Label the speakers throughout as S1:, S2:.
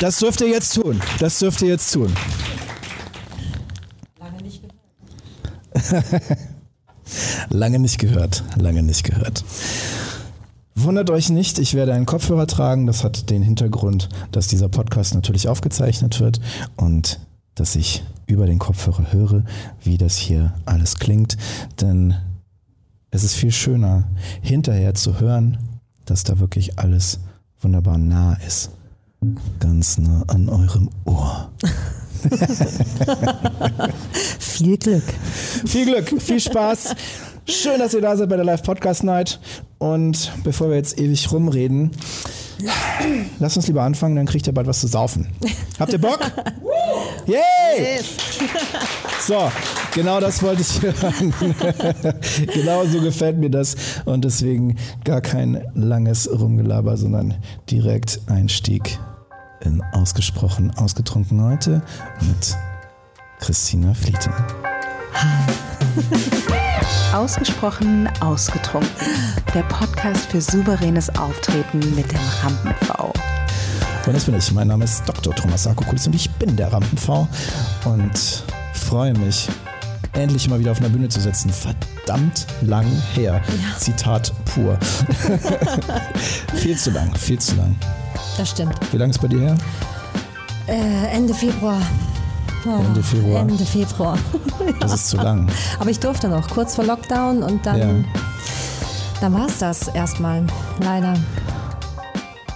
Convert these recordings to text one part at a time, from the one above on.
S1: Das dürft ihr jetzt tun. Das dürft ihr jetzt tun.
S2: Lange nicht gehört.
S1: Lange nicht gehört. Lange nicht gehört. Wundert euch nicht, ich werde einen Kopfhörer tragen. Das hat den Hintergrund, dass dieser Podcast natürlich aufgezeichnet wird und dass ich über den Kopfhörer höre, wie das hier alles klingt. Denn es ist viel schöner, hinterher zu hören, dass da wirklich alles wunderbar nah ist. Ganz nah an eurem Ohr.
S2: Viel Glück.
S1: Viel Glück, viel Spaß. Schön, dass ihr da seid bei der Live Podcast Night. Und bevor wir jetzt ewig rumreden, lasst uns lieber anfangen, dann kriegt ihr bald was zu saufen. Habt ihr Bock? Yay! So, genau das wollte ich hören. genau so gefällt mir das. Und deswegen gar kein langes Rumgelaber, sondern direkt Einstieg in Ausgesprochen Ausgetrunken heute mit Christina Flieten.
S3: Ausgesprochen ausgetrunken. Der Podcast für souveränes Auftreten mit dem Rampen-V.
S1: Und das bin ich. Mein Name ist Dr. Thomas Sarkokulis und ich bin der Rampen-V und freue mich, endlich mal wieder auf einer Bühne zu sitzen. Verdammt lang her. Zitat pur. viel zu lang, viel zu lang.
S2: Das stimmt.
S1: Wie lange ist bei dir her?
S2: Äh, Ende Februar. Oh,
S1: Ende Februar.
S2: Ende Februar.
S1: Das ist zu lang.
S2: Aber ich durfte noch, kurz vor Lockdown und dann,
S1: Ja.
S2: dann war es das erstmal. Leider.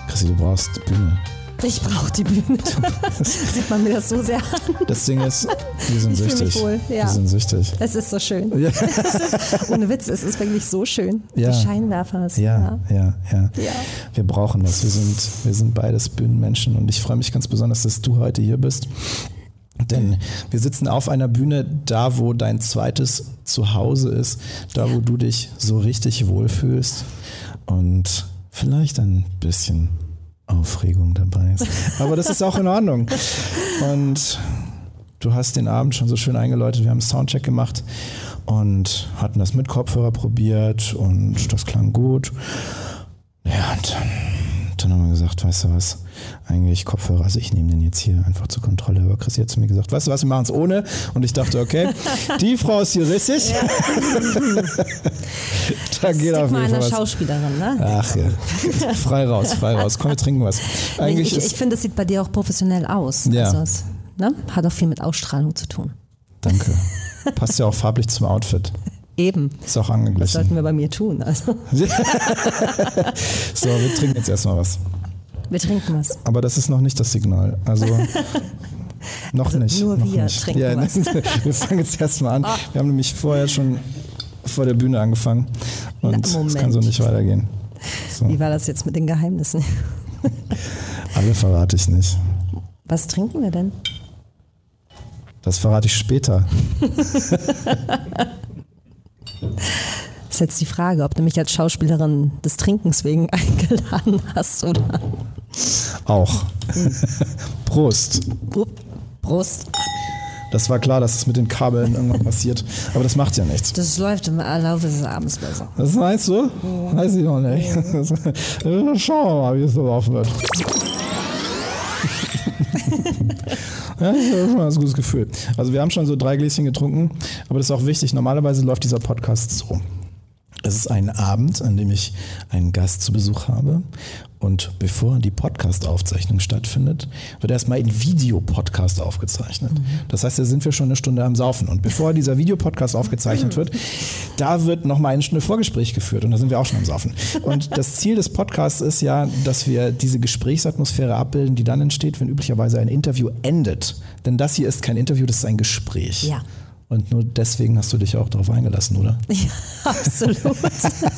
S1: Chrissy, du brauchst Bühne.
S2: Ich brauche die Bühne. Sieht man mir das so sehr an.
S1: Das Ding ist, wir sind
S2: Ich fühl mich
S1: süchtig.
S2: wohl, ja.
S1: Wir sind süchtig.
S2: Es ist so schön.
S1: Ja.
S2: Ohne Witz, es ist wirklich so schön.
S1: Ja.
S2: Die Scheinwerfer. ist-
S1: Ja, ja, ja,
S2: Ja.
S1: Wir brauchen das. Wir sind, wir sind beides Bühnenmenschen und ich freue mich ganz besonders, dass du heute hier bist. Denn wir sitzen auf einer Bühne, da wo dein zweites Zuhause ist, da wo du dich so richtig wohlfühlst und vielleicht ein bisschen Aufregung dabei ist. Aber das ist auch in Ordnung. Und du hast den Abend schon so schön eingeläutet. Wir haben einen Soundcheck gemacht und hatten das mit Kopfhörer probiert und das klang gut. Ja, und dann, dann haben wir gesagt, weißt du was, eigentlich Kopfhörer, also ich nehme den jetzt hier einfach zur Kontrolle. Aber Chris hat zu mir gesagt, weißt du was, wir machen es ohne. Und ich dachte, okay, die Frau ist hier richtig. da geht auf jeden Fall was.
S2: Schauspielerin, ne?
S1: Ach ja, frei raus, frei raus. Komm, wir trinken was. Eigentlich
S2: ich ich
S1: ist,
S2: finde, es sieht bei dir auch professionell aus.
S1: Ja.
S2: Also es ne? hat auch viel mit Ausstrahlung zu tun.
S1: danke. Passt ja auch farblich zum Outfit.
S2: Eben.
S1: Ist auch
S2: Das sollten
S1: angeglichen.
S2: wir bei mir tun. Also,
S1: So, wir trinken jetzt erstmal was.
S2: Wir trinken was.
S1: Aber das ist noch nicht das Signal. Also noch nicht.
S2: nur
S1: noch
S2: wir
S1: nicht.
S2: trinken
S1: ja,
S2: was.
S1: Wir fangen jetzt erstmal an. Wir haben nämlich vorher schon vor der Bühne angefangen. Und es kann so nicht weitergehen. So,
S2: Wie war das jetzt mit den Geheimnissen?
S1: alle verrate ich nicht.
S2: Was trinken wir denn?
S1: Das verrate ich später.
S2: ist jetzt die Frage, ob du mich als Schauspielerin des Trinkens wegen eingeladen hast oder.
S1: Auch. Prost.
S2: Prost.
S1: Das war klar, dass es mit den Kabeln irgendwann passiert. Aber das macht ja nichts.
S2: Das läuft im Laufe des Abends besser.
S1: Das meinst du? Weiß ich noch nicht. Schauen wir mal, wie es so laufen wird. Ja, ich habe schon ein ganz gutes Gefühl. Also wir haben schon so drei Gläschen getrunken, aber das ist auch wichtig. Normalerweise läuft dieser Podcast so. Es ist ein Abend, an dem ich einen Gast zu Besuch habe. Und bevor die Podcast-Aufzeichnung stattfindet, wird erstmal ein Videopodcast aufgezeichnet. Das heißt, da sind wir schon eine Stunde am Saufen. Und bevor dieser Videopodcast aufgezeichnet wird, da wird nochmal eine Stunde Vorgespräch geführt. Und da sind wir auch schon am Saufen. Und das Ziel des Podcasts ist ja, dass wir diese Gesprächsatmosphäre abbilden, die dann entsteht, wenn üblicherweise ein Interview endet. Denn das hier ist kein Interview, das ist ein Gespräch.
S2: Ja.
S1: Und nur deswegen hast du dich auch darauf eingelassen, oder?
S2: Ja, absolut.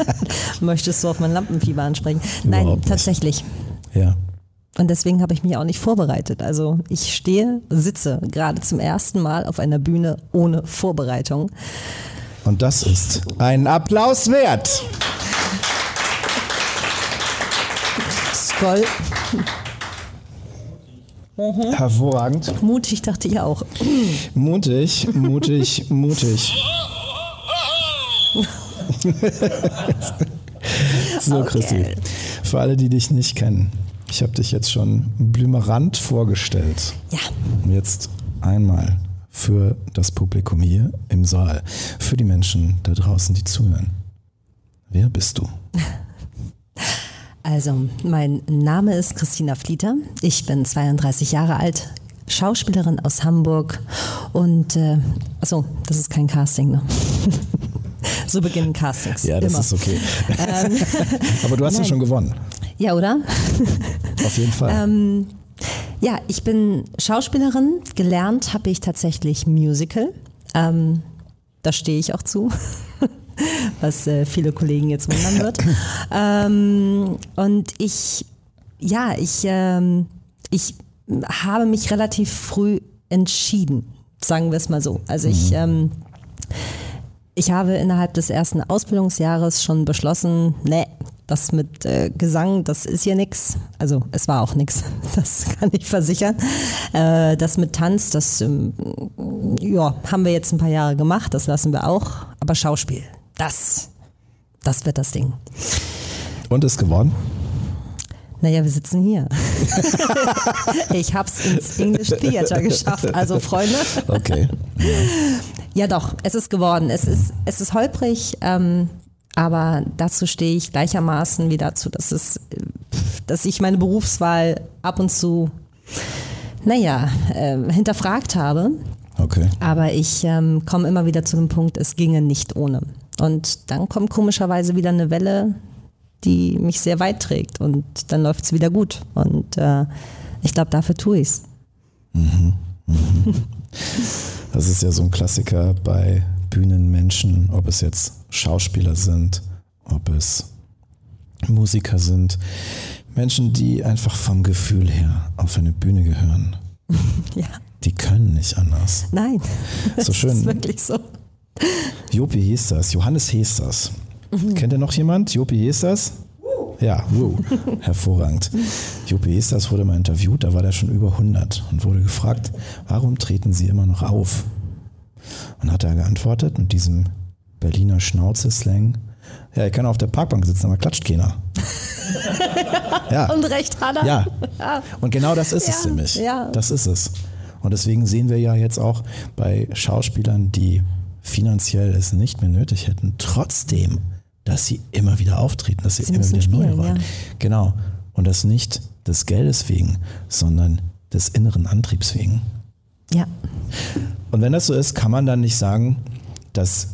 S2: Möchtest du auf mein Lampenfieber ansprechen? Nein, tatsächlich.
S1: Ja.
S2: Und deswegen habe ich mich auch nicht vorbereitet. Also ich stehe, sitze gerade zum ersten Mal auf einer Bühne ohne Vorbereitung.
S1: Und das ist ein Applaus wert.
S2: Skoll,
S1: Hervorragend.
S2: mutig dachte ich auch.
S1: Mutig, mutig, mutig. so, Christi. Für alle, die dich nicht kennen. Ich habe dich jetzt schon blümerant vorgestellt.
S2: Ja.
S1: Jetzt einmal für das Publikum hier im Saal, für die Menschen da draußen, die zuhören. Wer bist du?
S2: Also, mein Name ist Christina Flieter. Ich bin 32 Jahre alt, Schauspielerin aus Hamburg und äh, achso, das ist kein Casting, ne? so beginnen Castings.
S1: Ja, das
S2: immer.
S1: ist okay. Aber du hast ja
S2: Nein.
S1: schon gewonnen.
S2: Ja, oder?
S1: Auf jeden Fall.
S2: Ähm, ja, ich bin Schauspielerin. Gelernt habe ich tatsächlich Musical. Ähm, da stehe ich auch zu, was äh, viele Kollegen jetzt wundern wird. ähm, und ich, ja, ich, ähm, ich habe mich relativ früh entschieden, sagen wir es mal so. Also ich, ähm, ich habe innerhalb des ersten Ausbildungsjahres schon beschlossen, nee, das mit äh, Gesang, das ist hier nix. Also es war auch nix, das kann ich versichern. Äh, das mit Tanz, das ähm, ja, haben wir jetzt ein paar Jahre gemacht, das lassen wir auch. Aber Schauspiel, das, das wird das Ding.
S1: Und ist geworden?
S2: Naja, wir sitzen hier. ich hab's ins English Theater geschafft, also Freunde.
S1: Okay.
S2: Ja, doch, es ist geworden. Es ist, es ist holprig, ähm, aber dazu stehe ich gleichermaßen wie dazu, dass, es, dass ich meine Berufswahl ab und zu, naja, äh, hinterfragt habe.
S1: Okay.
S2: Aber ich ähm, komme immer wieder zu dem Punkt, es ginge nicht ohne. Und dann kommt komischerweise wieder eine Welle, die mich sehr weit trägt und dann läuft es wieder gut. Und äh, ich glaube, dafür tue ich es.
S1: Das ist ja so ein Klassiker bei Bühnenmenschen, ob es jetzt Schauspieler sind, ob es Musiker sind. Menschen, die einfach vom Gefühl her auf eine Bühne gehören.
S2: Ja,
S1: Die können nicht anders.
S2: nein.
S1: So
S2: Das
S1: schön.
S2: ist wirklich so.
S1: Jopi hieß das, Johannes hieß das.
S2: Mhm.
S1: Kennt ihr noch jemand? Jopi hieß das? Ja, wow. hervorragend. Jopi hieß das wurde mal interviewt, da war der schon über 100 und wurde gefragt, warum treten Sie immer noch auf? Und hat er geantwortet mit diesem Berliner Schnauze-Slang, ja, ich kann auf der Parkbank sitzen, aber klatscht keiner. ja.
S2: Und recht hat er.
S1: Ja. Und genau das ist es
S2: Ja,
S1: nämlich.
S2: ja.
S1: Das ist es. Und deswegen sehen wir ja jetzt auch bei Schauspielern, die finanziell es nicht mehr nötig hätten, trotzdem, dass sie immer wieder auftreten, dass sie,
S2: Sie
S1: immer wieder neu
S2: spielen,
S1: rollen.
S2: ja.
S1: Genau. Und das nicht des Geldes wegen, sondern des inneren Antriebs wegen.
S2: Ja.
S1: Und wenn das so ist, kann man dann nicht sagen, dass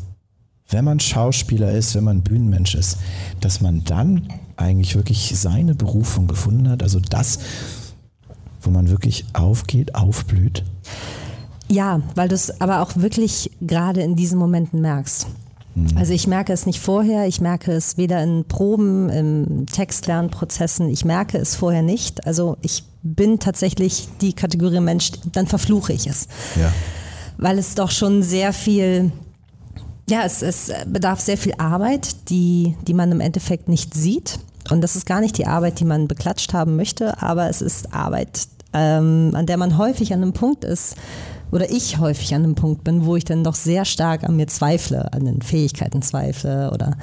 S1: wenn man Schauspieler ist, wenn man Bühnenmensch ist, dass man dann eigentlich wirklich seine Berufung gefunden hat, also das, wo man wirklich aufgeht, aufblüht.
S2: Ja, weil du es aber auch wirklich gerade in diesen Momenten merkst. Also ich merke es nicht vorher, ich merke es weder in Proben, im Textlernprozessen, ich merke es vorher nicht. Also ich bin tatsächlich die Kategorie Mensch, dann verfluche ich es.
S1: Ja.
S2: Weil es doch schon sehr viel, ja, es, es bedarf sehr viel Arbeit, die, die man im Endeffekt nicht sieht. Und das ist gar nicht die Arbeit, die man beklatscht haben möchte, aber es ist Arbeit, ähm, an der man häufig an einem Punkt ist, oder ich häufig an einem Punkt bin, wo ich dann doch sehr stark an mir zweifle, an den Fähigkeiten zweifle oder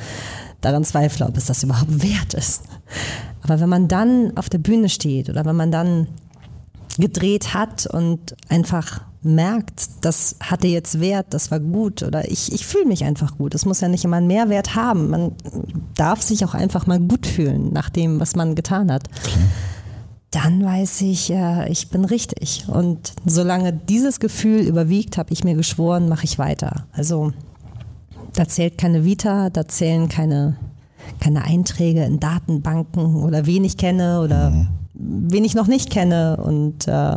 S2: daran zweifle, ob es das überhaupt wert ist. Aber wenn man dann auf der Bühne steht oder wenn man dann gedreht hat und einfach merkt, das hatte jetzt Wert, das war gut oder ich, ich fühle mich einfach gut. Es muss ja nicht immer einen Mehrwert haben. Man darf sich auch einfach mal gut fühlen nach dem, was man getan hat. Dann weiß ich, ja, ich bin richtig. Und solange dieses Gefühl überwiegt, habe ich mir geschworen, mache ich weiter. Also da zählt keine Vita, da zählen keine, keine Einträge in Datenbanken oder wen ich kenne oder wen ich noch nicht kenne. Und äh,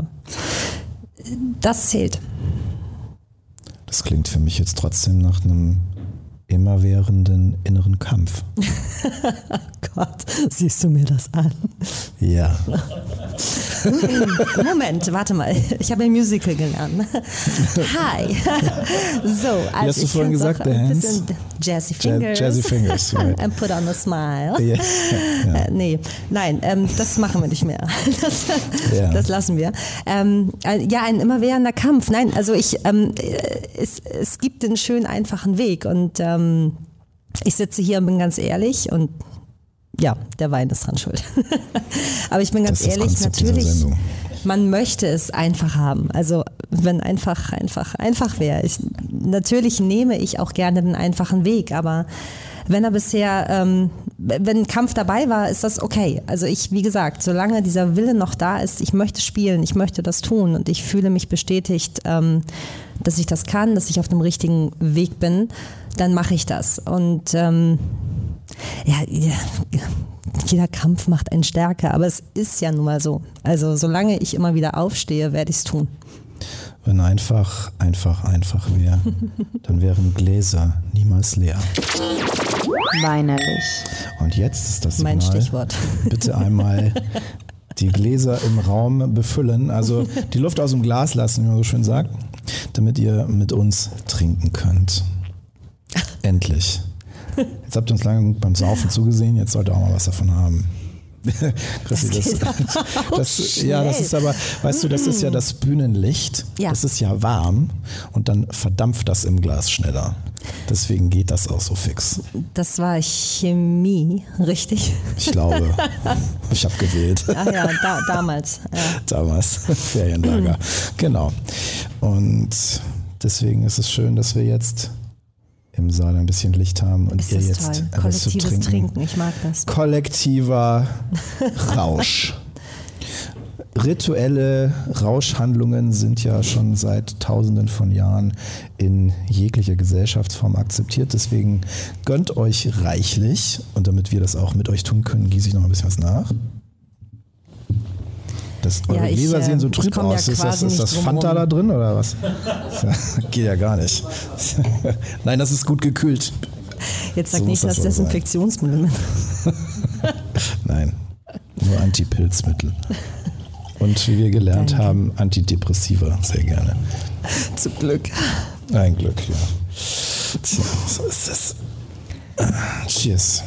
S2: das zählt.
S1: Das klingt für mich jetzt trotzdem nach einem immerwährenden inneren Kampf.
S2: Gott, siehst du mir das an?
S1: Ja.
S2: Moment, warte mal. Ich habe ein Musical gelernt. Hi. So, also
S1: hast du
S2: ich
S1: vorhin gesagt, Dance?
S2: bisschen Jazzy
S1: Ja-
S2: Fingers.
S1: Jazzy Fingers, right.
S2: And put on a smile.
S1: Ja. Ja.
S2: Äh, nee, nein, ähm, das machen wir nicht mehr. Das,
S1: Ja.
S2: das lassen wir. Ähm, äh, ja, ein immerwährender Kampf. Nein, also ich, ähm, äh, es, es gibt den schönen, einfachen Weg und ähm, ich sitze hier und bin ganz ehrlich und ja, der Wein ist dran schuld. Aber ich bin ganz
S1: Das
S2: ehrlich, natürlich, man möchte es einfach haben. Also wenn einfach, einfach, einfach wäre. Ich, natürlich nehme ich auch gerne den einfachen Weg, aber wenn er bisher, ähm, wenn ein Kampf dabei war, ist das okay. Also ich, wie gesagt, solange dieser Wille noch da ist, ich möchte spielen, ich möchte das tun und ich fühle mich bestätigt, ähm, dass ich das kann, dass ich auf dem richtigen Weg bin, dann mache ich das. Und ähm, ja, jeder Kampf macht einen stärker, aber es ist ja nun mal so. Also solange ich immer wieder aufstehe, werde ich es tun.
S1: Wenn einfach, einfach, einfach wäre, dann wären Gläser niemals leer.
S3: Weinerlich.
S1: Und jetzt ist das
S2: Mein
S1: Signal.
S2: Stichwort.
S1: Bitte einmal die Gläser im Raum befüllen, also die Luft aus dem Glas lassen, wie man so schön sagt, damit ihr mit uns trinken könnt. Endlich. Jetzt habt ihr uns lange genug beim Saufen zugesehen, jetzt sollt ihr auch mal was davon haben. Chrissy, das, das, ja, das ist aber, weißt du, das ist ja das Bühnenlicht.
S2: Ja.
S1: Das ist ja warm und dann verdampft das im Glas schneller. Deswegen geht das auch so fix.
S2: Das war Chemie, richtig?
S1: Ich glaube, ich habe gewählt.
S2: Ach ja, da, damals. Ja.
S1: damals Ferienlager. Genau. Und deswegen ist es schön, dass wir jetzt im Saal ein bisschen Licht haben und
S2: Ist
S1: ihr jetzt
S2: toll.
S1: etwas zu
S2: Kollektives
S1: trinken.
S2: Trinken, ich mag das.
S1: Kollektiver Rausch. Rituelle Rauschhandlungen sind ja schon seit tausenden von Jahren in jeglicher Gesellschaftsform akzeptiert. Deswegen gönnt euch reichlich und damit wir das auch mit euch tun können, gieße ich noch ein bisschen was nach. Das, eure
S2: Ja, ich,
S1: Gläser sehen so
S2: ich
S1: trüb
S2: komm ja
S1: aus. ist das, ist das Fanta
S2: rum.
S1: da drin oder was? Geht ja gar nicht. Nein, das ist gut gekühlt.
S2: Jetzt sag
S1: So
S2: nicht
S1: muss das.
S2: Desinfektionsmittel.
S1: Nein, nur Antipilzmittel. Und wie wir gelernt
S2: Danke.
S1: haben, Antidepressiva sehr gerne.
S2: Zum Glück.
S1: Ein Glück, ja. Tja, so ist es. Cheers.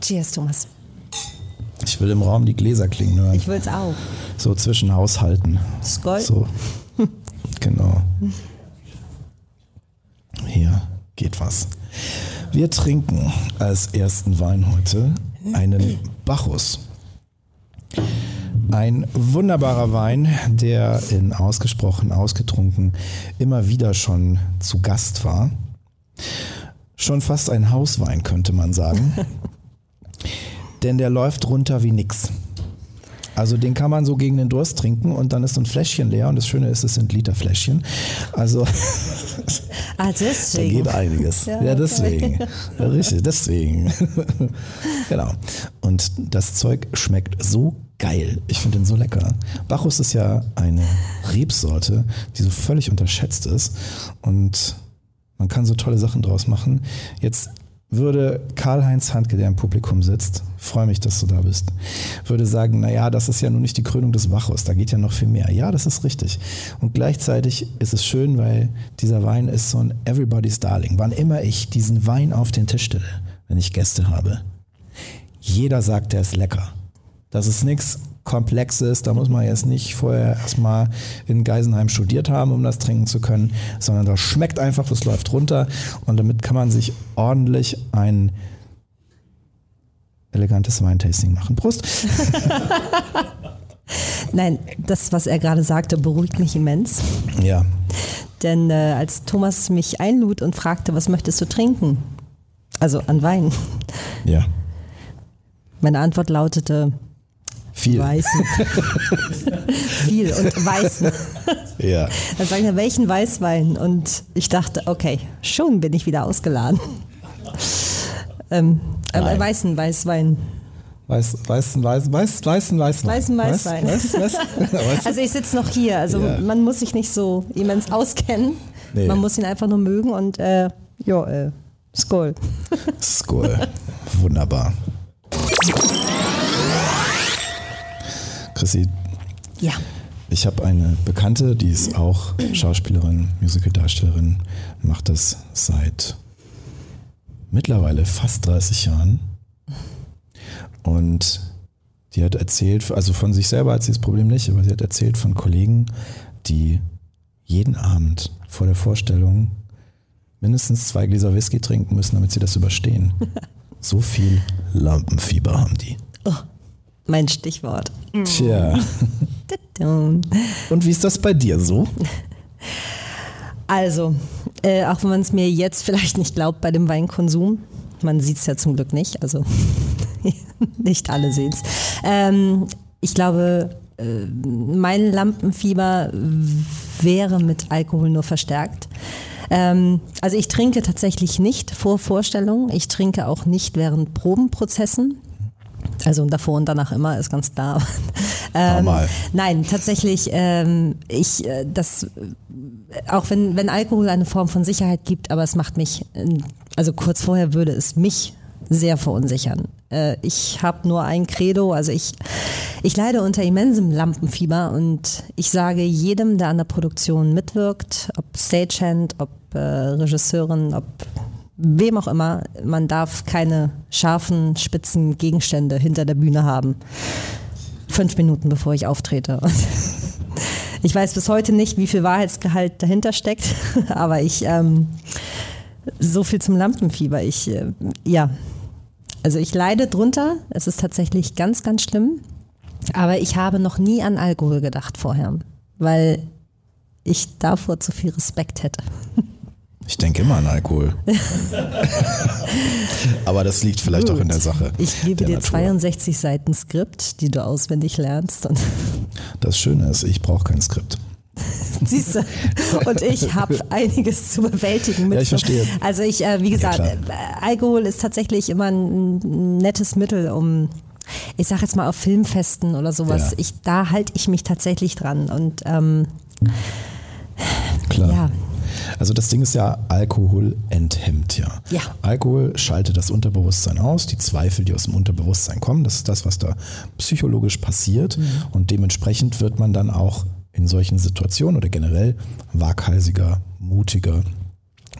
S2: Cheers, Thomas.
S1: Ich will im Raum die Gläser klingen hören.
S2: Ich will's auch.
S1: So zwischen Haushalten.
S2: Skoll.
S1: So. Genau. Hier geht was. Wir trinken als ersten Wein heute einen Bacchus. Ein wunderbarer Wein, der in ausgesprochen, ausgetrunken immer wieder schon zu Gast war. Schon fast ein Hauswein, könnte man sagen. Denn der läuft runter wie nix. Also den kann man so gegen den Durst trinken und dann ist so ein Fläschchen leer und das Schöne ist, es sind Literfläschchen. Also
S2: Ah,
S1: da geht einiges.
S2: Ja,
S1: Ja, deswegen. Ja, richtig, deswegen. genau. Und das Zeug schmeckt so geil. Ich finde den so lecker. Bacchus ist ja eine Rebsorte, die so völlig unterschätzt ist und man kann so tolle Sachen draus machen. Jetzt würde Karl-Heinz Handke, der im Publikum sitzt, freue mich, dass du da bist, würde sagen, naja, das ist ja nun nicht die Krönung des Bacchus, da geht ja noch viel mehr. Ja, das ist richtig. Und gleichzeitig ist es schön, weil dieser Wein ist so ein Everybody's Darling. Wann immer ich diesen Wein auf den Tisch stelle, wenn ich Gäste habe, jeder sagt, der ist lecker. Das ist nichts Komplexes, da muss man jetzt nicht vorher erstmal in Geisenheim studiert haben, um das trinken zu können, sondern das schmeckt einfach, das läuft runter und damit kann man sich ordentlich ein elegantes Weintasting machen. Prost!
S2: Nein, das, was er gerade sagte, beruhigt mich immens.
S1: Ja,
S2: Denn äh, als Thomas mich einlud und fragte, was möchtest du trinken? Also an Wein.
S1: ja.
S2: Meine Antwort lautete
S1: Viel.
S2: Weißen. Viel und Weißen.
S1: Ja.
S2: Dann sagt er, welchen Weißwein? Und ich dachte, okay, schon bin ich wieder ausgeladen. ähm, äh, weißen Weißwein.
S1: Weiß, weißen, weiß, weiß, weißen, weißen,
S2: Weißen Weißwein.
S1: Weiß, weiß, weiß,
S2: Also ich sitze noch hier, also
S1: Ja.
S2: man muss sich nicht so immens auskennen.
S1: Nee.
S2: Man muss ihn einfach nur mögen und äh, ja, äh, Skoll.
S1: Skol. Wunderbar. Chrissy,
S2: Ja.
S1: ich habe eine Bekannte, die ist auch Schauspielerin, Musicaldarstellerin, macht das seit mittlerweile fast 30 Jahren. Und die hat erzählt, also von sich selber hat sie das Problem nicht, aber sie hat erzählt von Kollegen, die jeden Abend vor der Vorstellung mindestens zwei Gläser Whisky trinken müssen, damit sie das überstehen. So viel Lampenfieber haben die.
S2: Oh, mein Stichwort.
S1: Tja. Und wie ist das bei dir so?
S2: Also, äh, auch wenn man es mir jetzt vielleicht nicht glaubt bei dem Weinkonsum, man sieht es ja zum Glück nicht, also nicht alle sehen es. Ähm, ich glaube, äh, mein Lampenfieber wäre mit Alkohol nur verstärkt. Ähm, also ich trinke tatsächlich nicht vor Vorstellungen, ich trinke auch nicht während Probenprozessen. Also davor und danach immer ist ganz klar.
S1: ähm,
S2: nein, tatsächlich, ähm, ich, äh, das, auch wenn, wenn Alkohol eine Form von Sicherheit gibt, aber es macht mich, also kurz vorher würde es mich sehr verunsichern. Äh, ich habe nur ein Credo, also ich, ich leide unter immensem Lampenfieber und ich sage jedem, der an der Produktion mitwirkt, ob Stagehand, ob äh, Regisseurin, ob wem auch immer, man darf keine scharfen, spitzen Gegenstände hinter der Bühne haben. Fünf Minuten bevor ich auftrete. Ich weiß bis heute nicht, wie viel Wahrheitsgehalt dahinter steckt, aber ich, ähm, so viel zum Lampenfieber. Ich, äh, ja, also ich leide drunter. Es ist tatsächlich ganz, ganz schlimm. Aber ich habe noch nie an Alkohol gedacht vorher, weil ich davor zu viel Respekt hätte.
S1: Ich denke immer an Alkohol. Aber das liegt vielleicht Gut. auch in der Sache.
S2: Ich gebe dir Natur. 62 Seiten Skript, die du auswendig lernst.
S1: das Schöne ist, ich brauche kein Skript.
S2: Siehst du? Und ich habe einiges zu bewältigen.
S1: Mit ja, ich verstehe.
S2: Also ich, äh, wie gesagt, ja, Alkohol ist tatsächlich immer ein nettes Mittel, um ich sage jetzt mal auf Filmfesten oder sowas, ja. ich, da halte ich mich tatsächlich dran. Und ähm,
S1: Klar. Ja. Also das Ding ist ja, Alkohol enthemmt ja.
S2: ja.
S1: Alkohol schaltet das Unterbewusstsein aus, die Zweifel, die aus dem Unterbewusstsein kommen, das ist das, was da psychologisch passiert. Mhm. Und dementsprechend wird man dann auch in solchen Situationen oder generell waghalsiger, mutiger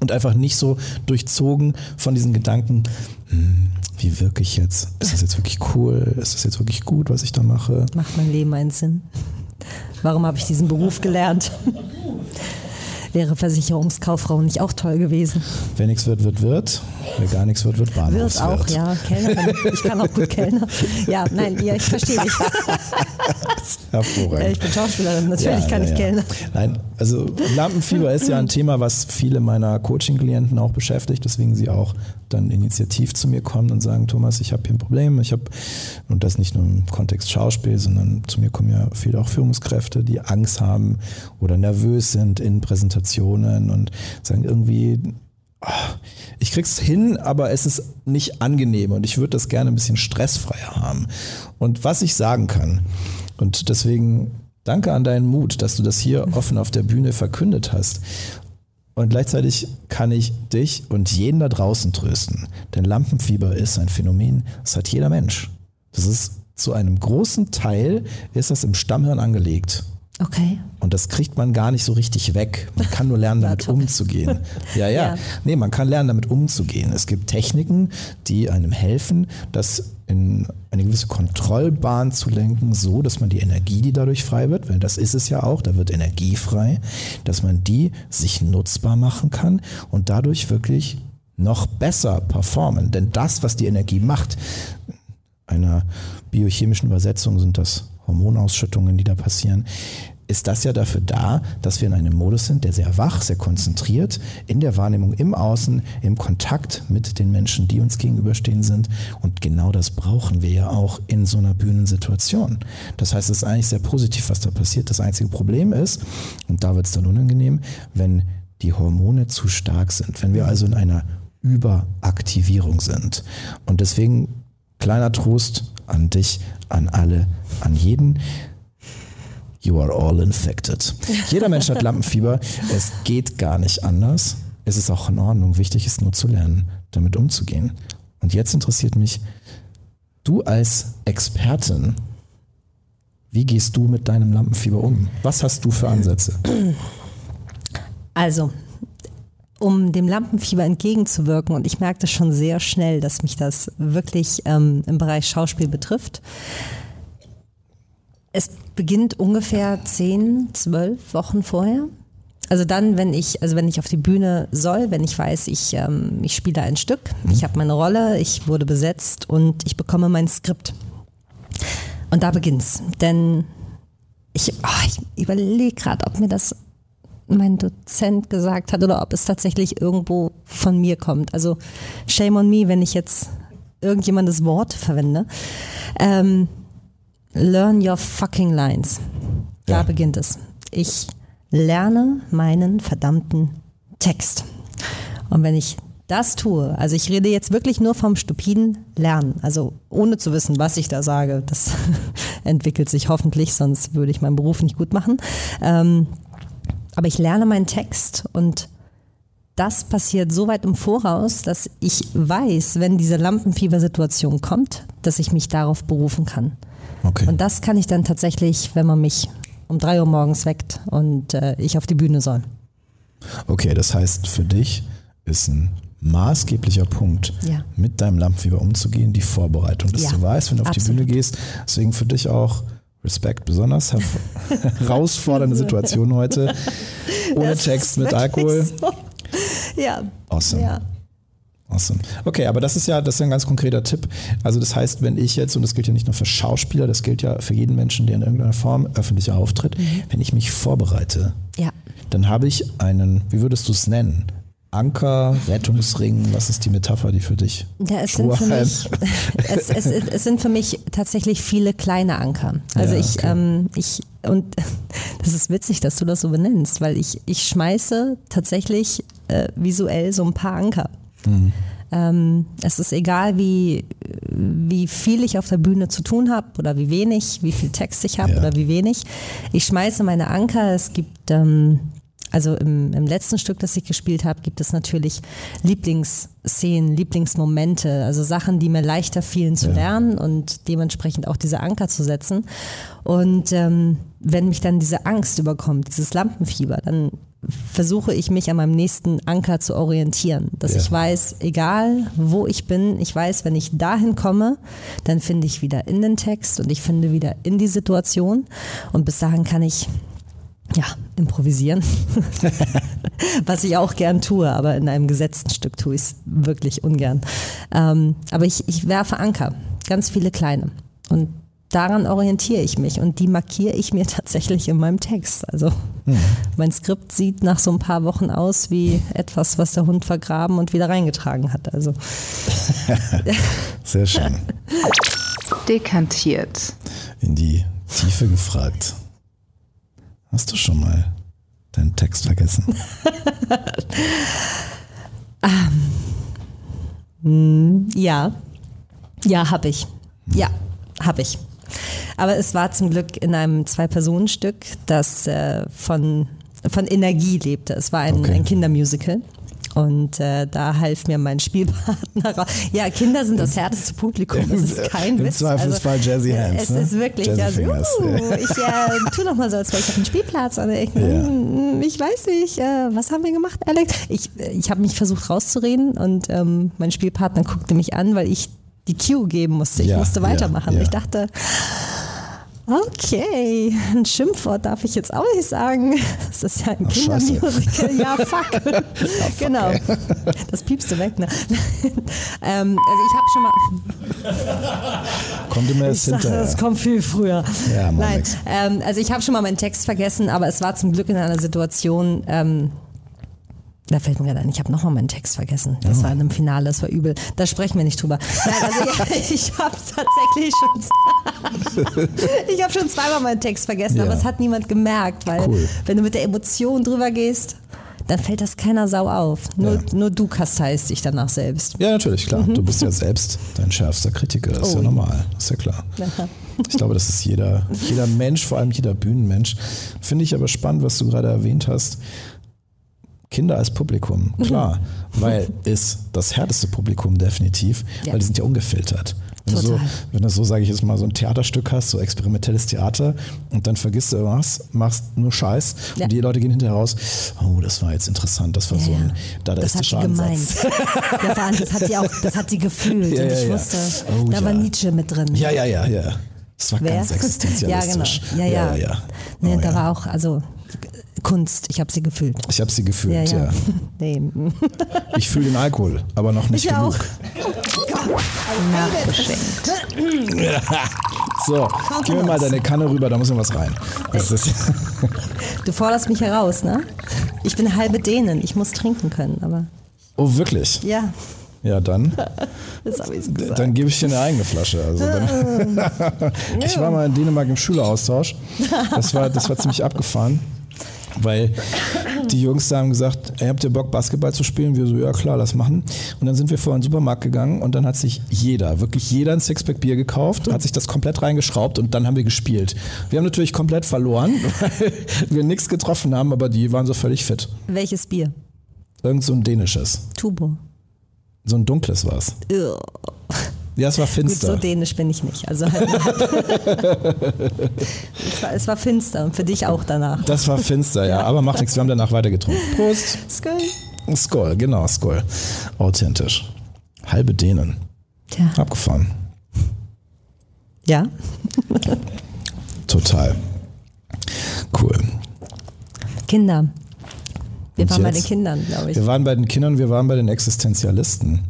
S1: und einfach nicht so durchzogen von diesen Gedanken, hm, wie wirke ich jetzt? Ist das jetzt wirklich cool? Ist das jetzt wirklich gut, was ich da mache?
S2: Macht mein Leben einen Sinn? Warum habe ich diesen Beruf gelernt? Wäre Versicherungskauffrau nicht auch toll gewesen?
S1: Wer nichts wird, wird, wird. Wer gar nichts wird, wird Bahnhofswirt.
S2: Wird auch, ja. Kellnerin. Ich kann auch gut Kellner. Ja, nein, ja, ich verstehe dich.
S1: Hervorragend.
S2: Ich bin Schauspielerin, natürlich ja, kann ja, ich. Kellner.
S1: Nein, also Lampenfieber ist ja ein Thema, was viele meiner Coaching-Klienten auch beschäftigt, deswegen sie auch dann initiativ zu mir kommen und sagen, Thomas, ich habe hier ein Problem. Ich habe, und das nicht nur im Kontext Schauspiel, sondern zu mir kommen ja viele auch Führungskräfte, die Angst haben oder nervös sind in Präsentationen Präsentationen und sagen irgendwie, oh, ich krieg's hin, aber es ist nicht angenehm und ich würde das gerne ein bisschen stressfreier haben. Und was ich sagen kann, und deswegen danke an deinen Mut, dass du das hier offen auf der Bühne verkündet hast. Und gleichzeitig kann ich dich und jeden da draußen trösten. Denn Lampenfieber ist ein Phänomen, das hat jeder Mensch. Das ist zu einem großen Teil ist das im Stammhirn angelegt.
S2: Okay.
S1: Und das kriegt man gar nicht so richtig weg. Man kann nur lernen, damit umzugehen. Ja, ja, ja. Nee, man kann lernen, damit umzugehen. Es gibt Techniken, die einem helfen, das in eine gewisse Kontrollbahn zu lenken, so dass man die Energie, die dadurch frei wird, weil das ist es ja auch, da wird Energie frei, dass man die sich nutzbar machen kann und dadurch wirklich noch besser performen. Denn das, was die Energie macht, einer biochemischen Übersetzung sind das Hormonausschüttungen, die da passieren, ist das ja dafür da, dass wir in einem Modus sind, der sehr wach, sehr konzentriert, in der Wahrnehmung im Außen, im Kontakt mit den Menschen, die uns gegenüberstehen sind. Und genau das brauchen wir ja auch in so einer Bühnensituation. Das heißt, es ist eigentlich sehr positiv, was da passiert. Das einzige Problem ist, und da wird es dann unangenehm, wenn die Hormone zu stark sind, wenn wir also in einer Überaktivierung sind. Und deswegen kleiner Trost an dich, an alle, an jeden You are all infected. Jeder Mensch hat Lampenfieber. Es geht gar nicht anders. Es ist auch in Ordnung. Wichtig ist nur zu lernen, damit umzugehen. Und jetzt interessiert mich, du als Expertin, wie gehst du mit deinem Lampenfieber um? Was hast du für Ansätze?
S2: Also, um dem Lampenfieber entgegenzuwirken, und ich merke das schon sehr schnell, dass mich das wirklich ähm, im Bereich Schauspiel betrifft, es beginnt ungefähr zehn, zwölf Wochen vorher. also dann, wenn ich, also wenn ich auf die Bühne soll, wenn ich weiß, ich, ähm, ich spiele ein Stück, mhm. ich habe meine Rolle, ich wurde besetzt und ich bekomme mein Skript. Und da beginnt's. Denn ich, oh, ich überlege gerade, ob mir das mein Dozent gesagt hat oder ob es tatsächlich irgendwo von mir kommt. Also shame on me, wenn ich jetzt irgendjemandes Wort verwende. Ähm, learn your fucking lines. Da ja. beginnt es. Ich lerne meinen verdammten Text. Und wenn ich das tue, also ich rede jetzt wirklich nur vom stupiden Lernen, also ohne zu wissen, was ich da sage, das entwickelt sich hoffentlich, sonst würde ich meinen Beruf nicht gut machen. Ähm, aber ich lerne meinen Text und das passiert so weit im Voraus, dass ich weiß, wenn diese Lampenfiebersituation kommt, dass ich mich darauf berufen kann. Okay. Und das kann ich dann tatsächlich, wenn man mich um drei Uhr morgens weckt und äh, ich auf die Bühne soll.
S1: Okay, das heißt für dich ist ein maßgeblicher Punkt, ja. mit deinem Lampenfieber umzugehen, die Vorbereitung, dass ja, du weißt, wenn du auf absolut. die Bühne gehst. Deswegen für dich auch Respekt, besonders herausfordernde Situation heute. Ohne das Text, mit Alkohol. So.
S2: Ja.
S1: Awesome. Ja. Awesome. Okay, aber das ist ja, das ist ein ganz konkreter Tipp. Also das heißt, wenn ich jetzt, und das gilt ja nicht nur für Schauspieler, das gilt ja für jeden Menschen, der in irgendeiner Form öffentlich auftritt, mhm. wenn ich mich vorbereite,
S2: ja.
S1: dann habe ich einen, wie würdest du es nennen? Anker, Rettungsring, was ist die Metapher, die für dich?
S2: Ja, es, sind für, mich, es, es, es, sind für mich tatsächlich viele kleine Anker. Also ja, okay. ich, ähm, ich, und das ist witzig, dass du das so benennst, weil ich, ich schmeiße tatsächlich äh, visuell so ein paar Anker. Mhm. Ähm, es ist egal, wie, wie viel ich auf der Bühne zu tun habe oder wie wenig, wie viel Text ich habe ja. oder wie wenig. Ich schmeiße meine Anker. Es gibt ähm, also im, im letzten Stück, das ich gespielt habe, gibt es natürlich Lieblingsszenen, Lieblingsmomente, also Sachen, die mir leichter fielen zu ja. lernen und dementsprechend auch diese Anker zu setzen. Und ähm, wenn mich dann diese Angst überkommt, dieses Lampenfieber, dann versuche ich mich an meinem nächsten Anker zu orientieren. Dass ja. ich weiß, egal wo ich bin, ich weiß, wenn ich dahin komme, dann finde ich wieder in den Text und ich finde wieder in die Situation. Und bis dahin kann ich ja, improvisieren. Was ich auch gern tue, aber in einem gesetzten Stück tue ich es wirklich ungern. Ähm, aber ich, ich werfe Anker, ganz viele kleine. Und daran orientiere ich mich und die markiere ich mir tatsächlich in meinem Text. Also mhm. mein Skript sieht nach so ein paar Wochen aus wie etwas, was der Hund vergraben und wieder reingetragen hat. Also
S1: sehr schön.
S3: Dekantiert.
S1: In die Tiefe gefragt. Hast du schon mal deinen Text vergessen?
S2: um, ja. Ja, habe ich. Ja, habe ich. Aber es war zum Glück in einem Zwei-Personen-Stück, das äh, von, von Energie lebte. Es war ein, okay. ein Kindermusical. Und äh, da half mir mein Spielpartner raus. Ja, Kinder sind das härteste Publikum. Das ist kein
S1: Im
S2: Witz.
S1: Zweifelsfall also, Jazzy Hands.
S2: Es ne? ist wirklich, Jazzy also, uh, ich äh, tu noch mal so, als wäre ich auf dem Spielplatz. Und ich, ja. Hm, ich weiß nicht, äh, was haben wir gemacht, Alex? Ich, ich habe mich versucht rauszureden und ähm, mein Spielpartner guckte mich an, weil ich die Cue geben musste. Ich ja, musste weitermachen. Ich dachte, Okay, ein Schimpfwort darf ich jetzt auch nicht sagen. Das ist ja ein Ach, Kindermusical. Ja, fuck. ja, fuck genau. Ey. Das piepst du weg, ne? ähm, also ich habe schon mal.
S1: Kommt immer erst hinterher.
S2: Das kommt viel früher.
S1: Ja,
S2: Nein, ähm, also ich habe schon mal meinen Text vergessen, aber es war zum Glück in einer Situation, ähm, da fällt mir gerade ein, ich habe nochmal meinen Text vergessen. Das oh. war in einem Finale, das war übel. Da sprechen wir nicht drüber. Nein, also ja, ich habe tatsächlich schon, ich habe schon zweimal meinen Text vergessen, ja. aber es hat niemand gemerkt, weil cool. wenn du mit der Emotion drüber gehst, dann fällt das keiner Sau auf. Nur, ja. nur du kasteist dich danach selbst.
S1: Ja, natürlich, klar. Mhm. Du bist ja selbst dein schärfster Kritiker. Das ist oh. ja normal. Das ist ja klar. Ich glaube, das ist jeder, jeder Mensch, vor allem jeder Bühnenmensch. Finde ich aber spannend, was du gerade erwähnt hast Kinder als Publikum, klar, weil ist das härteste Publikum definitiv, ja. weil die sind ja ungefiltert. Wenn du, so, wenn du so, sage ich jetzt mal, so ein Theaterstück hast, so experimentelles Theater und dann vergisst du was, machst nur Scheiß ja. und die Leute gehen hinterher raus, oh, das war jetzt interessant, das war ja, so ein dadaistischer Ansatz.
S2: ja, vor allem, das hat sie auch, das hat sie gefühlt und ich wusste, oh, da war Nietzsche mit drin.
S1: Ja, ja, ja, ja. Das war Wer? ganz existenzialistisch.
S2: ja, genau. Ja, ja. ja, ja. Nee, oh, da war auch, also Kunst, ich habe sie gefühlt.
S1: Ich habe sie gefühlt, ja. ja.
S2: nee.
S1: Ich fühle den Alkohol, aber noch nicht
S2: ich
S1: genug.
S2: Auch.
S3: Nachgeschenkt.
S1: So, gib mir mal deine Kanne rüber, da muss noch was rein.
S2: Du forderst mich heraus, ne? Ich bin halbe Dänen, ich muss trinken können, aber
S1: oh, wirklich?
S2: ja,
S1: Ja, dann, dann gebe ich dir eine eigene Flasche. Also dann, ich war mal in Dänemark im Schüleraustausch. Das war, das war ziemlich abgefahren. Weil die Jungs da haben gesagt, ey, habt ihr Bock Basketball zu spielen? Wir so, ja klar, lass machen. Und dann sind wir vor den Supermarkt gegangen und dann hat sich jeder, wirklich jeder ein Sixpack Bier gekauft, hat sich das komplett reingeschraubt und dann haben wir gespielt. Wir haben natürlich komplett verloren, weil wir nichts getroffen haben, aber die waren so völlig fit.
S2: Welches Bier?
S1: Irgend so ein dänisches.
S2: Tubo.
S1: So ein dunkles war es. Ja, es war
S2: Gut, so
S1: finster.
S2: dänisch bin ich nicht. Also halt, es, war, es war finster und für dich auch danach.
S1: Das war finster, ja, aber macht nichts. Wir haben danach weiter getrunken. Prost.
S2: Skull.
S1: Skoll, genau, Skoll. Authentisch. Halbe Dänen.
S2: Tja.
S1: Abgefahren.
S2: Ja.
S1: Total. Cool.
S2: Kinder. Wir
S1: Und
S2: waren bei
S1: jetzt?
S2: den Kindern, glaube ich.
S1: Wir waren bei den Kindern, wir waren bei den Existenzialisten.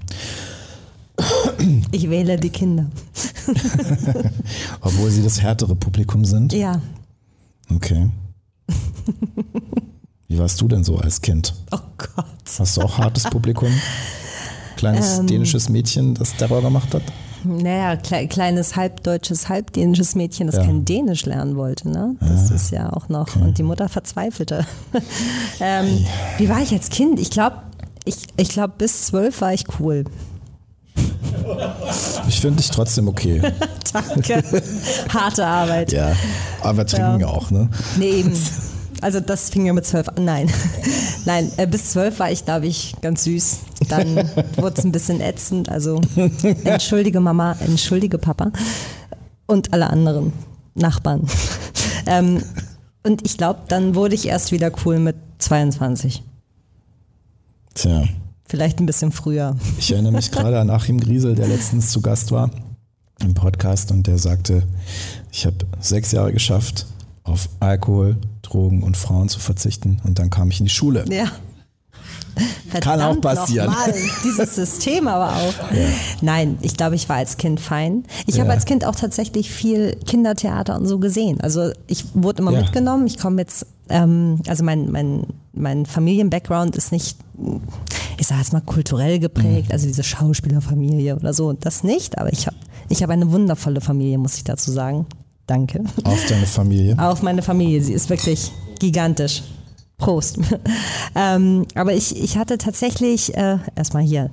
S2: Ich wähle die Kinder.
S1: Obwohl sie das härtere Publikum sind.
S2: Ja.
S1: Okay. Wie warst du denn so als Kind?
S2: Oh Gott.
S1: Hast du auch hartes Publikum? Kleines
S2: Ähm.
S1: dänisches Mädchen, das Terror gemacht hat?
S2: Naja, kle kleines halbdeutsches, halbdänisches Mädchen, das
S1: Ja.
S2: kein Dänisch lernen wollte. Ne? Das ist ja auch noch. Und die Mutter verzweifelte. ähm, wie war ich als Kind? Ich glaube, ich, ich glaub, bis zwölf war ich cool.
S1: Ich finde dich trotzdem okay.
S2: Danke. Harte Arbeit.
S1: Ja. Aber wir trinken ja. auch, ne?
S2: Nee, eben. Also das fing ja mit zwölf an. Nein. Nein, äh, bis zwölf war ich, glaube ich, ganz süß. Dann wurde es ein bisschen ätzend. Also entschuldige Mama, entschuldige Papa und alle anderen Nachbarn. Ähm, und ich glaube, dann wurde ich erst wieder cool mit 22.
S1: Tja.
S2: Vielleicht ein bisschen früher.
S1: Ich erinnere mich gerade an Achim Griesel, der letztens zu Gast war im Podcast und der sagte, ich habe sechs Jahre geschafft, auf Alkohol, Drogen und Frauen zu verzichten und dann kam ich in die Schule.
S2: Ja.
S1: Kann auch
S2: Verdammt
S1: passieren.
S2: nochmal, Dieses System aber auch. Nein, ich glaube, ich war als Kind fein. Ich
S1: Ja.
S2: habe als Kind auch tatsächlich viel Kindertheater und so gesehen. Also ich wurde immer
S1: Ja.
S2: mitgenommen. Ich komme jetzt, ähm, also mein, mein, mein Familien-Background ist nicht, ich sage jetzt mal kulturell geprägt,
S1: Mhm.
S2: also diese Schauspielerfamilie oder so. Das nicht, aber ich habe ich hab eine wundervolle Familie, muss ich dazu sagen. Danke.
S1: Auf deine Familie.
S2: Auf meine Familie. Sie ist wirklich gigantisch. Prost. ähm, aber ich, ich hatte tatsächlich, äh, erstmal hier,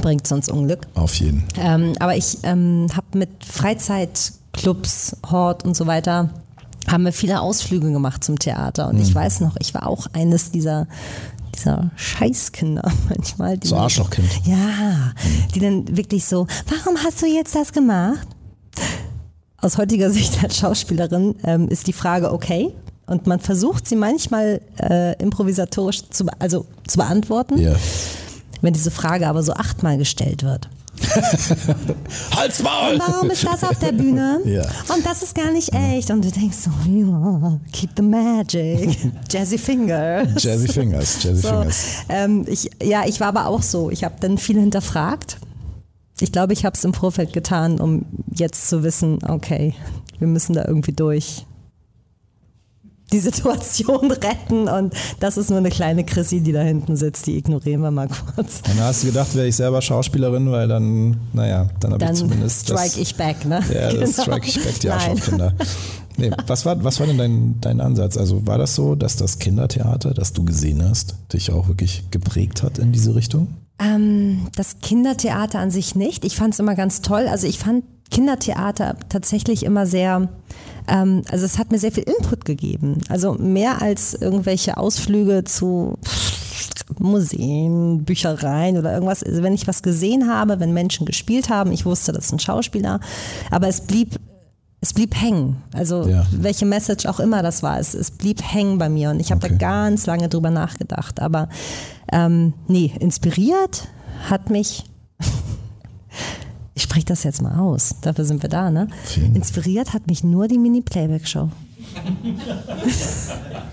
S2: bringt sonst Unglück.
S1: Auf jeden.
S2: Ähm, aber ich ähm, habe mit Freizeitclubs, Hort und so weiter, haben wir viele Ausflüge gemacht zum Theater. Und
S1: Mhm.
S2: ich weiß noch, ich war auch eines dieser, dieser Scheißkinder manchmal. Die
S1: So Arschlochkind.
S2: Ja, die dann wirklich so, warum hast du jetzt das gemacht? Aus heutiger Sicht als Schauspielerin ähm, ist die Frage okay. Und man versucht sie manchmal äh, improvisatorisch zu, also, zu beantworten,
S1: Ja.
S2: wenn diese Frage aber so achtmal gestellt wird.
S1: Halt's Maul!
S2: Warum ist das auf der Bühne?
S1: Ja.
S2: Und das ist gar nicht echt. Und du denkst so, keep the magic. Jazzy Finger.
S1: Jazzy Fingers, Jazzy
S2: So,
S1: Fingers.
S2: ähm, ich, ja, ich war aber auch so. Ich habe dann viel hinterfragt. Ich glaube, ich habe es im Vorfeld getan, um jetzt zu wissen, okay, wir müssen da irgendwie durch die Situation retten und das ist nur eine kleine Chrissy, die da hinten sitzt, die ignorieren wir mal kurz.
S1: Und da hast du gedacht, wäre ich selber Schauspielerin, weil dann, naja, dann habe ich
S2: Dann
S1: zumindest das,
S2: strike ich back, ne?
S1: Ja, das
S2: Genau.
S1: strike ich back, die. Arschlochkinder. Nee, was war, was war denn dein, dein Ansatz? Also war das so, dass das Kindertheater, das du gesehen hast, dich auch wirklich geprägt hat in diese Richtung?
S2: Ähm, das Kindertheater an sich nicht. Ich fand es immer ganz toll. Also ich fand Kindertheater tatsächlich immer sehr, ähm, also es hat mir sehr viel Input gegeben. Also mehr als irgendwelche Ausflüge zu Museen, Büchereien oder irgendwas. Also wenn ich was gesehen habe, wenn Menschen gespielt haben, ich wusste, das ist ein Schauspieler, aber es blieb es blieb hängen. Also
S1: Ja.
S2: welche Message auch immer das war, es, es blieb hängen bei mir und ich habe
S1: Okay.
S2: da ganz lange drüber nachgedacht. Aber ähm, nee, inspiriert hat mich, ich spreche das jetzt mal aus, dafür sind wir da, ne? Inspiriert hat mich nur die Mini-Playback-Show.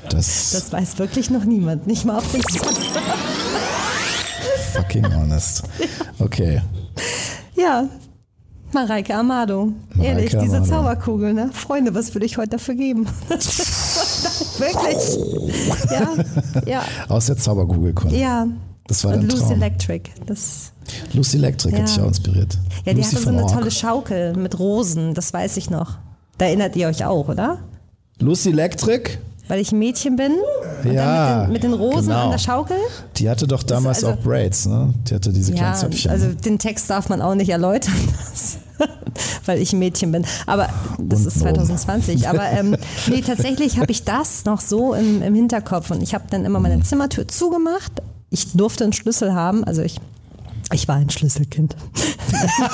S1: Das,
S2: Das weiß wirklich noch niemand, nicht mal auf den
S1: fucking honest. Okay.
S2: Ja, Mareike Amado. Ehrlich, diese
S1: Amado.
S2: Zauberkugel, ne? Freunde, was würde ich heute dafür geben? Wirklich. Ja, ja,
S1: Aus der Zauberkugel kommen.
S2: ja.
S1: Das war
S2: Und Lucy
S1: Traum.
S2: Electric. Das,
S1: Lucy Electric hat
S2: Ja.
S1: dich auch inspiriert.
S2: ja, die
S1: Lucy
S2: hatte so eine
S1: Ork.
S2: tolle Schaukel mit Rosen, das weiß ich noch. Da erinnert ihr euch auch, oder?
S1: Lucy Electric?
S2: Weil ich ein Mädchen bin und
S1: Ja,
S2: dann mit den, mit den Rosen
S1: genau.
S2: an der Schaukel.
S1: Die hatte doch damals
S2: also-
S1: auch Braids, ne? Die hatte diese kleinen
S2: Ja,
S1: Zöpfchen.
S2: also den Text darf man auch nicht erläutern, weil ich ein Mädchen bin. Aber das
S1: Und
S2: ist
S1: Nomen.
S2: 2020. Aber ähm, nee, tatsächlich habe ich das noch so im, im Hinterkopf und ich habe dann immer meine Zimmertür zugemacht. Ich durfte einen Schlüssel haben, also ich ich war ein Schlüsselkind.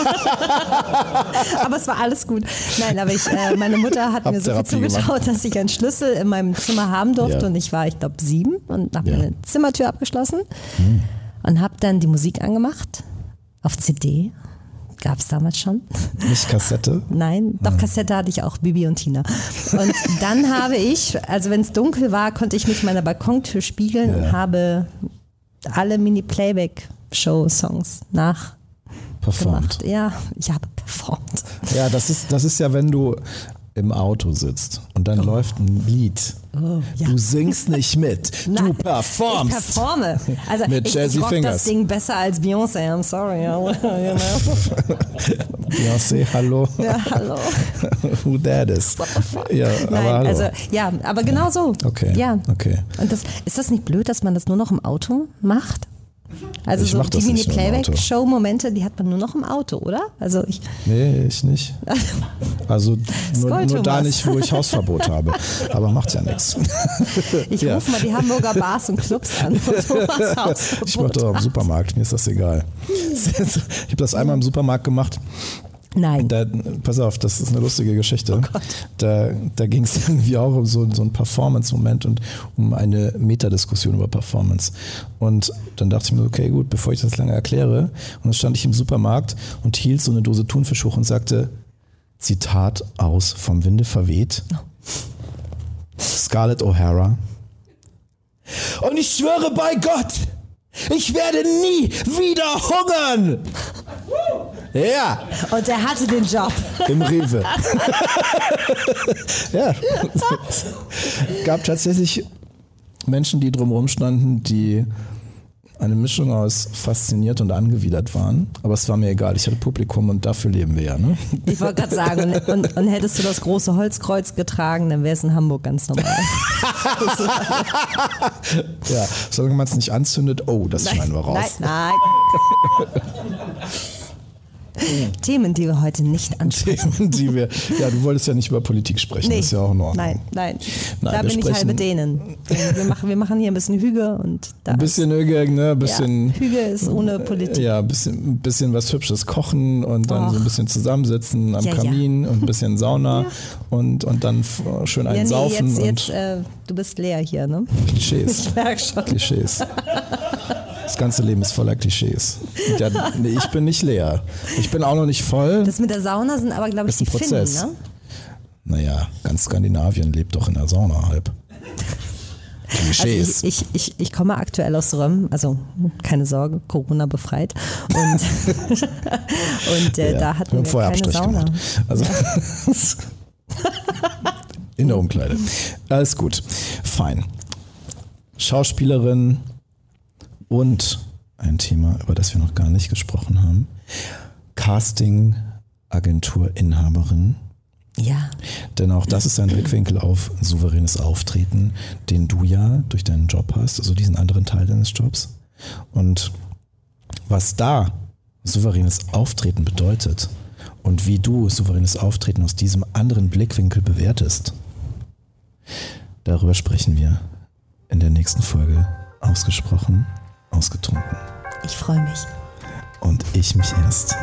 S2: aber es war alles gut. Nein, aber ich, äh, meine Mutter hat
S1: Hab
S2: mir so viel zugetraut, dass ich einen Schlüssel in meinem Zimmer haben durfte.
S1: Ja.
S2: Und ich war, ich glaube, sieben und habe
S1: Ja. Hm.
S2: meine Zimmertür abgeschlossen und habe dann die Musik angemacht auf CD. Gab es damals schon?
S1: Nicht Kassette.
S2: Nein, doch Kassette hatte ich auch, Bibi und Tina. Und dann habe ich, also wenn es dunkel war, konnte ich mich meiner Balkontür spiegeln und
S1: Ja.
S2: habe alle Mini-Playback-Show-Songs nachgemacht.
S1: Performt.
S2: Ja, ich habe performt.
S1: Ja, das ist, das ist ja, wenn du im Auto sitzt und dann läuft ein Lied.
S2: Oh, ja.
S1: Du singst nicht mit, du
S2: Nein, Ich
S1: performst.
S2: performe. Also
S1: Mit
S2: ich,
S1: Jazzy
S2: ich rock
S1: Fingers.
S2: das Ding besser als Beyoncé, I'm sorry. you know.
S1: Beyoncé, hallo.
S2: Ja, hallo.
S1: Who that is. Ja, aber
S2: Nein,
S1: hallo.
S2: also ja, aber genau so.
S1: Okay,
S2: Ja.
S1: okay.
S2: Und das, ist das nicht blöd, dass man das nur noch im Auto macht? Also
S1: Ich
S2: so die
S1: das im.
S2: Mini-Playback-Show-Momente, die hat man nur noch im Auto, oder? Also ich,
S1: Nee, ich nicht. Also nur, nur da nicht, wo ich Hausverbot habe. Aber macht ja nichts.
S2: ich
S1: Ja.
S2: rufe mal die Hamburger Bars und Clubs an.
S1: Ich mache doch im
S2: hat.
S1: Supermarkt, mir ist das egal. Ich habe das einmal im Supermarkt gemacht.
S2: Nein.
S1: Da, pass auf, das ist eine lustige Geschichte.
S2: Oh
S1: da da ging es irgendwie auch um so, so einen Performance-Moment und um eine Metadiskussion über Performance. Und dann dachte ich mir, okay, gut, bevor ich das lange erkläre, und dann stand ich im Supermarkt und hielt so eine Dose Thunfisch hoch und sagte, Zitat aus Vom Winde verweht. Scarlett O'Hara. Und ich schwöre bei Gott, ich werde nie wieder hungern. Ja,
S2: Und er hatte den Job.
S1: im Rewe. ja. Gab tatsächlich Menschen, die drumherum standen, die eine Mischung aus fasziniert und angewidert waren. Aber es war mir egal, ich hatte Publikum und dafür leben wir ja. Ne?
S2: Ich wollte gerade sagen, und, und, und hättest du das große Holzkreuz getragen, dann wäre es in Hamburg ganz normal.
S1: Ja, solange man es nicht anzündet, oh, das schneiden wir raus.
S2: Nein, nein. Themen, die wir heute nicht ansprechen.
S1: Themen, die wir, ja, du wolltest ja nicht über Politik sprechen, das ist ja auch in Ordnung.
S2: Nein, nein.
S1: Nein,
S2: da bin ich halbe Dänen. Wir machen, wir machen hier ein bisschen Hüge und da
S1: Ein bisschen Öge, ne, ein bisschen...
S2: ja, Hüge ist ohne Politik.
S1: Ja, ein bisschen, ein bisschen was Hübsches kochen und dann
S2: Och.
S1: so ein bisschen zusammensitzen am
S2: Ja, ja.
S1: Kamin und ein bisschen Sauna und, und dann schön
S2: Ja,
S1: einen
S2: nee,
S1: saufen
S2: jetzt,
S1: und
S2: jetzt äh, du bist leer hier, ne?
S1: Klischees.
S2: Ich merke schon.
S1: Klischees. Das ganze Leben ist voller Klischees. Ja, nee, ich bin nicht leer. Ich bin auch noch nicht voll.
S2: Das mit der Sauna sind aber, glaube ich,
S1: Ist
S2: die
S1: ein Prozess.
S2: Finnen, ne?
S1: Naja, ganz Skandinavien lebt doch in der Sauna halb.
S2: Also
S1: Klischees.
S2: ich, ich, ich, ich komme aktuell aus Röm, also keine Sorge, Corona befreit. Und, und äh,
S1: Ja,
S2: da
S1: wir
S2: hatten wir
S1: vorher
S2: keine
S1: Abstrich
S2: Sauna.
S1: gemacht. Also, in der Umkleide. Alles gut. Fein. Schauspielerin und ein Thema, über das wir noch gar nicht gesprochen haben. Casting-Agentur-Inhaberin.
S2: Ja,
S1: Denn auch das ist ein Blickwinkel auf souveränes Auftreten, den du ja durch deinen Job hast, also diesen anderen Teil deines Jobs. Und was da souveränes Auftreten bedeutet und wie du souveränes Auftreten aus diesem anderen Blickwinkel bewertest, darüber sprechen wir in der nächsten Folge ausgesprochen, ausgetrunken.
S2: ich freue mich.
S1: Und ich mich erst.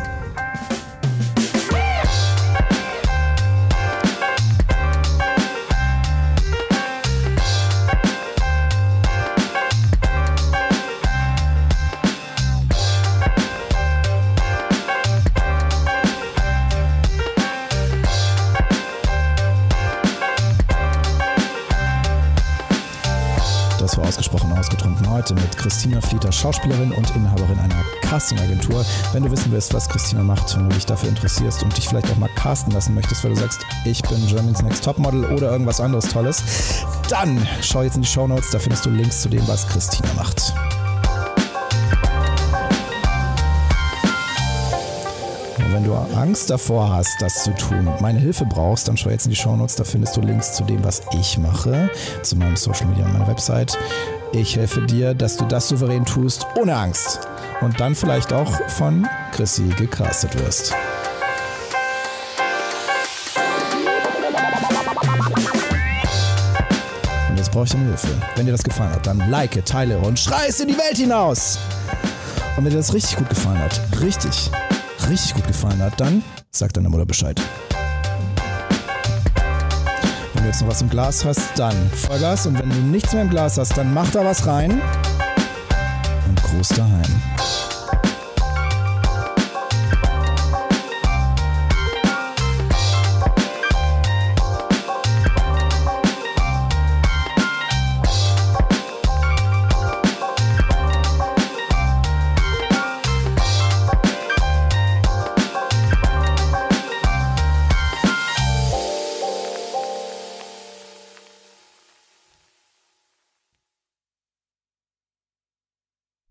S1: Heute mit Christina Flieter, Schauspielerin und Inhaberin einer Castingagentur. Wenn du wissen willst, was Christina macht, wenn du dich dafür interessierst und dich vielleicht auch mal casten lassen möchtest, weil du sagst, ich bin Germany's Next Topmodel oder irgendwas anderes Tolles, dann schau jetzt in die Show Notes, da findest du Links zu dem, was Christina macht. Wenn du Angst davor hast, das zu tun, meine Hilfe brauchst, dann schau jetzt in die Show Notes, da findest du Links zu dem, was ich mache, zu meinem Social Media und meiner Website. Ich helfe dir, dass du das souverän tust, ohne Angst. Und dann vielleicht auch von Chrissy gecastet wirst. Und jetzt brauche ich deine Hilfe. Wenn dir das gefallen hat, dann like, teile und schrei es in die Welt hinaus. Und wenn dir das richtig gut gefallen hat, richtig, richtig gut gefallen hat, dann sag deiner Mutter Bescheid. Wenn du jetzt noch was im Glas hast, dann Vollgas. Und wenn du nichts mehr im Glas hast, dann mach da was rein. Und Gruß daheim.